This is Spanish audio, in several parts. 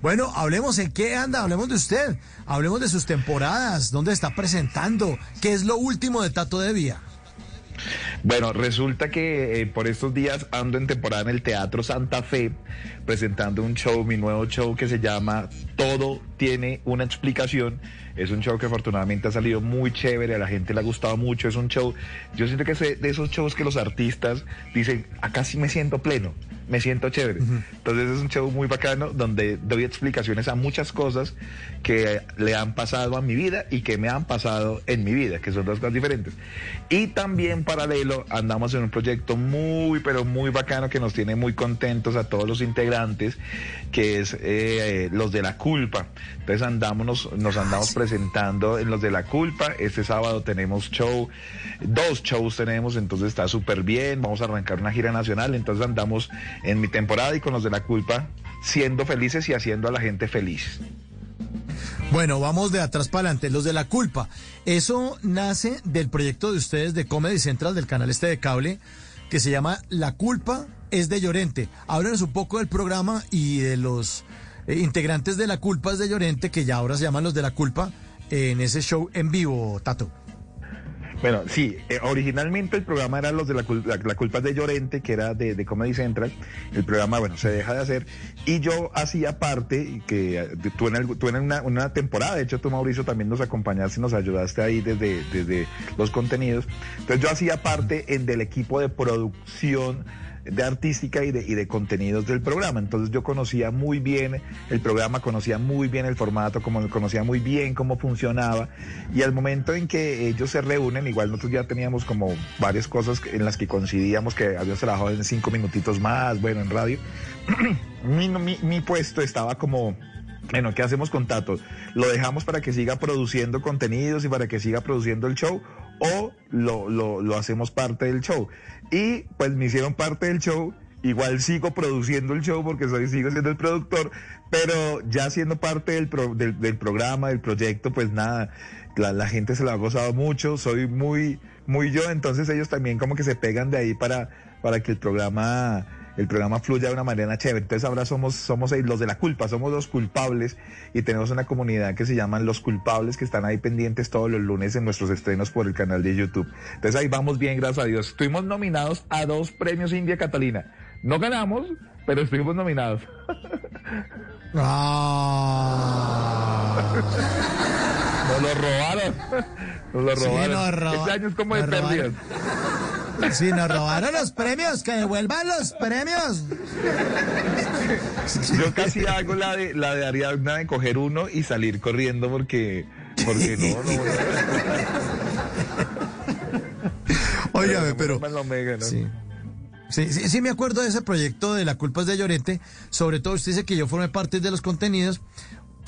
Bueno, hablemos en qué anda, hablemos de usted, hablemos de sus temporadas, dónde está presentando, qué es lo último de Tato de Vía. Bueno, resulta que eh, por estos días ando en temporada en el Teatro Santa Fe presentando un show, mi nuevo show que se llama Todo tiene una explicación. Es un show que afortunadamente ha salido muy chévere, a la gente le ha gustado mucho. Es un show, yo siento que es de esos shows que los artistas dicen, acá sí me siento pleno, me siento chévere. Entonces es un show muy bacano donde doy explicaciones a muchas cosas que le han pasado a mi vida y que me han pasado en mi vida, que son dos cosas diferentes. Y también paralelo andamos en un proyecto muy, pero muy bacano que nos tiene muy contentos a todos los integrantes, que es eh, Los de la Culpa. Entonces andamos, nos, nos andamos presentando en Los de la Culpa. Este sábado tenemos show, dos shows tenemos, entonces está súper bien. Vamos a arrancar una gira nacional, entonces andamos en mi temporada y con Los de la Culpa siendo felices y haciendo a la gente feliz. Bueno, vamos de atrás para adelante, los de la culpa. Eso nace del proyecto de ustedes de Comedy Central del canal este de cable que se llama La culpa es de Llorente. Háblanos un poco del programa y de los eh, integrantes de La culpa es de Llorente que ya ahora se llaman los de la culpa en ese show en vivo, Tato. Bueno, sí, eh, originalmente el programa era los de la, la, la culpa de Llorente, que era de, de Comedy Central. El programa, bueno, se deja de hacer. Y yo hacía parte, que eh, tú en, el- tú en una, una temporada, de hecho tú Mauricio también nos acompañaste y nos ayudaste ahí desde, desde los contenidos. Entonces yo hacía parte en del equipo de producción de artística y de, y de contenidos del programa. Entonces yo conocía muy bien el programa, conocía muy bien el formato, como, conocía muy bien cómo funcionaba. Y al momento en que ellos se reúnen, igual nosotros ya teníamos como varias cosas en las que coincidíamos, que habíamos trabajado en cinco minutitos más, bueno, en radio. mi, mi, mi puesto estaba como bueno, ¿qué hacemos con Tato? ¿Lo dejamos para que siga produciendo contenidos y para que siga produciendo el show? ¿O lo, lo, hacemos parte del show? Y pues me hicieron parte del show. Igual sigo produciendo el show porque soy, sigo siendo el productor, pero ya siendo parte del, pro- del, del programa, del proyecto, pues nada, la, la gente se lo ha gozado mucho, soy muy, muy yo, entonces ellos también como que se pegan de ahí para, para que el programa el programa fluya de una manera chévere. Entonces ahora somos, somos los de la culpa, somos los culpables y tenemos una comunidad que se llaman Los Culpables que están ahí pendientes todos los lunes en nuestros estrenos por el canal de YouTube. Entonces ahí vamos bien, gracias a Dios. Estuvimos nominados a dos premios India Catalina. No ganamos, pero estuvimos nominados. Ah. Nos lo robaron. Nos lo Sí, robaron. nos roba- este año es como de nos robaron. pérdidas. Sí, nos robaron los premios, que devuelvan los premios. Yo casi hago la de la de Ariadna de coger uno y salir corriendo porque porque no, no. Óigame, pero... Sí, sí me acuerdo de ese proyecto de La culpa es de Llorente. Sobre todo usted dice que yo formé parte de los contenidos.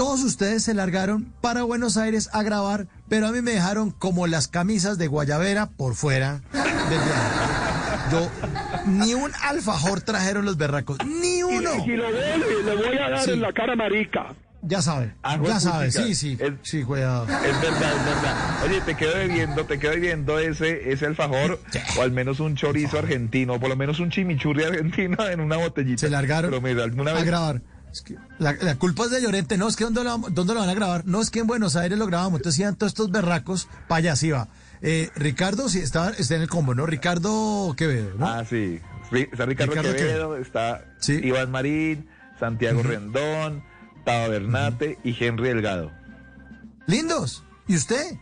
Todos ustedes se largaron para Buenos Aires a grabar, pero a mí me dejaron como las camisas de Guayabera por fuera del viaje. Yo, ni un alfajor trajeron los berracos, ni uno. Y si lo ve, le voy a dar Sí. en la cara marica. Ya sabe, Ah, ya sabe, sí, sí, Es- sí, cuidado. Es verdad, es verdad. Oye, te quedo debiendo, te quedo debiendo ese, ese alfajor, o al menos un chorizo argentino, o por lo menos un chimichurri argentino en una botellita. Se largaron Pero mira, alguna a vez. grabar. Es que la, la culpa es de Llorente, no, es que ¿dónde lo, ¿dónde lo van a grabar? No, es que en Buenos Aires lo grabamos, entonces iban todos estos berracos para allá, sí va. Eh, Ricardo, sí, está, está en el combo, ¿no? Ricardo Quevedo, ¿no? Ah, sí. Está Ricardo, Ricardo Quevedo, está Sí. Iván Marín, Santiago Rendón, Tavo Bernate y Henry Delgado. Lindos. ¿Y usted?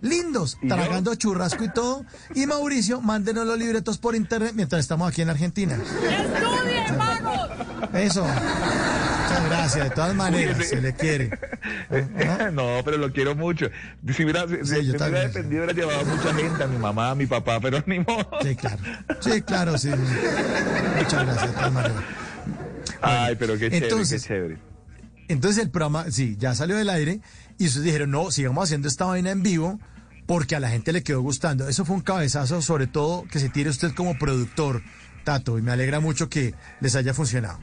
Lindos, ¿Y yo? tragando churrasco y todo. Y Mauricio, mándenos los libretos por internet mientras estamos aquí en Argentina. ¡Estudien, vagos! Eso. Gracias, de todas maneras, se le quiere. Ajá. no, pero lo quiero mucho. Si hubiera, si- Sí, si yo me hubiera dependido, hubiera llevado a mucha gente, a mi mamá, a mi papá, pero ni modo. Sí, claro. Sí, claro, sí. Muchas gracias, de todas maneras. Ay, pero qué chévere, entonces- qué chévere. entonces el programa, sí, ya salió del aire y ustedes dijeron, no, sigamos haciendo esta vaina en vivo porque a la gente le quedó gustando. Eso fue un cabezazo, sobre todo que se tire usted como productor, Tato, y me alegra mucho que les haya funcionado.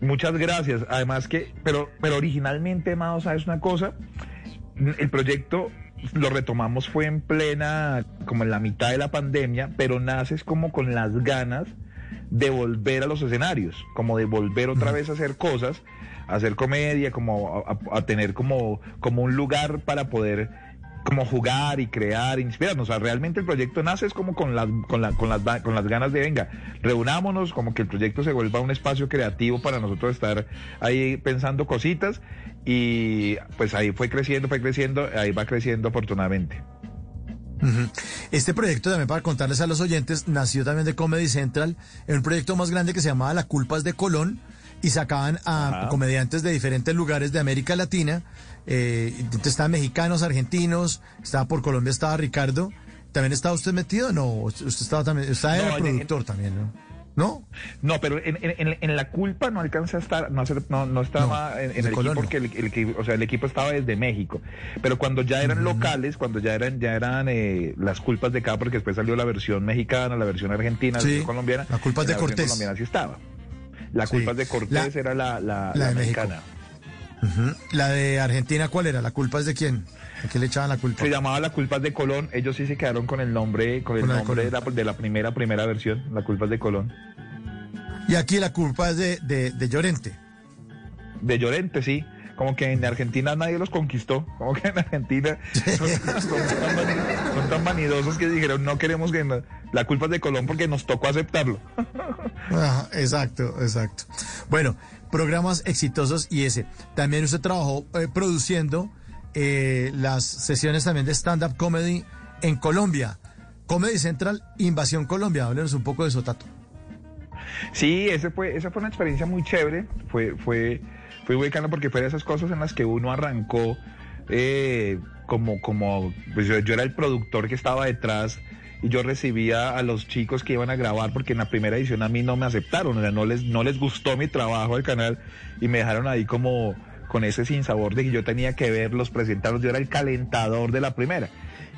Muchas gracias. Además que, pero, pero originalmente, Mao, ¿sabes una cosa? El proyecto lo retomamos fue en plena, como en la mitad de la pandemia, pero naces como con las ganas de volver a los escenarios, como de volver otra vez a hacer cosas, a hacer comedia, como a, a tener como, como un lugar para poder como jugar y crear, inspirarnos. O sea, realmente el proyecto nace es como con las, con, con, las, con las ganas de, venga, reunámonos, como que el proyecto se vuelva un espacio creativo para nosotros estar ahí pensando cositas y pues ahí fue creciendo, fue creciendo, ahí va creciendo afortunadamente. Este proyecto también para contarles a los oyentes nació también de Comedy Central, en un proyecto más grande que se llamaba La Culpas de Colón y sacaban a comediantes de diferentes lugares de América Latina eh, estaban mexicanos, argentinos, estaba por Colombia, estaba Ricardo. ¿También estaba usted metido? No, usted estaba también, estaba no, el productor también, ¿no? ¿No? No, pero en, en, la culpa no alcanza a estar, no, no, no estaba en, el equipo porque el, el, o sea, el equipo estaba desde México. Pero cuando ya eran locales, cuando ya eran, ya eran eh, las culpas de cada, porque después salió la versión mexicana, la versión argentina, la versión colombiana. La culpa de la Cortés. colombiana sí estaba. La culpa de Cortés era la, la, la, mexicana. La de Argentina, ¿cuál era? ¿La culpa es de quién? ¿A qué le echaban la culpa? Se llamaba La culpa es de Colón. Ellos sí se quedaron con el nombre, con el nombre de, la, de la, primera, primera versión. La culpa es de Colón. Y aquí la culpa es de, de, de Llorente. De Llorente, sí como que en Argentina nadie los conquistó, como que en Argentina son, tan, vanidosos que dijeron no queremos que la culpa es de Colón porque nos tocó aceptarlo. exacto, exacto. Bueno, programas exitosos y ese. También usted trabajó eh, produciendo eh, las sesiones también de stand-up comedy en Colombia. Comedy Central, Invasión Colombia. Háblenos un poco de eso, Tato. Sí, ese fue, esa fue una experiencia muy chévere. Fue, fue, fue porque fue de esas cosas en las que uno arrancó eh, como, como, pues yo, yo, era el productor que estaba detrás y yo recibía a los chicos que iban a grabar porque en la primera edición a mí no me aceptaron, o sea, no les, no les gustó mi trabajo al canal y me dejaron ahí como con ese sinsabor de que yo tenía que verlos, presentarlos, yo era el calentador de la primera.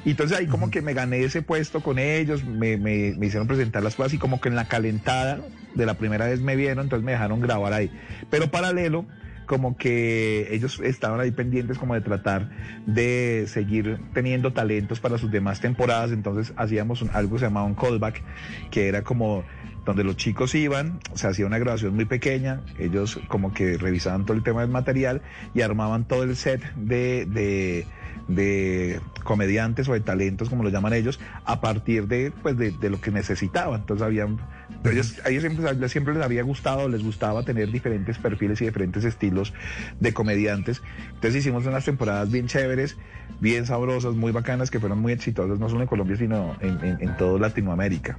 Y entonces ahí como que me gané ese puesto con ellos, me, me, me, hicieron presentar las cosas y como que en la calentada de la primera vez me vieron, entonces me dejaron grabar ahí. Pero paralelo, como que ellos estaban ahí pendientes como de tratar de seguir teniendo talentos para sus demás temporadas, entonces hacíamos algo que se llamaba un callback, que era como donde los chicos iban, se hacía una grabación muy pequeña, ellos como que revisaban todo el tema del material y armaban todo el set de, de, de comediantes o de talentos, como lo llaman ellos, a partir de, pues, de, de lo que necesitaban. Entonces habían pero ellos, a ellos siempre, siempre, les había gustado, les gustaba tener diferentes perfiles y diferentes estilos de comediantes. Entonces hicimos unas temporadas bien chéveres, bien sabrosas, muy bacanas, que fueron muy exitosas, no solo en Colombia, sino en, en, en todo Latinoamérica.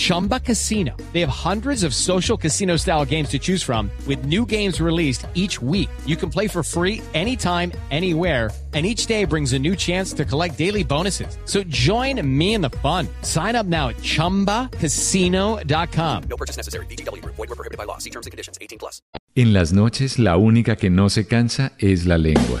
Chumba Casino. They have hundreds of social casino style games to choose from with new games released each week. You can play for free anytime, anywhere. And each day brings a new chance to collect daily bonuses. So join me in the fun. Sign up now at ChumbaCasino.com. No purchase necessary. BGW. Void were prohibited by law. See terms and conditions. 18 plus. En las noches, la única que no se cansa es la lengua.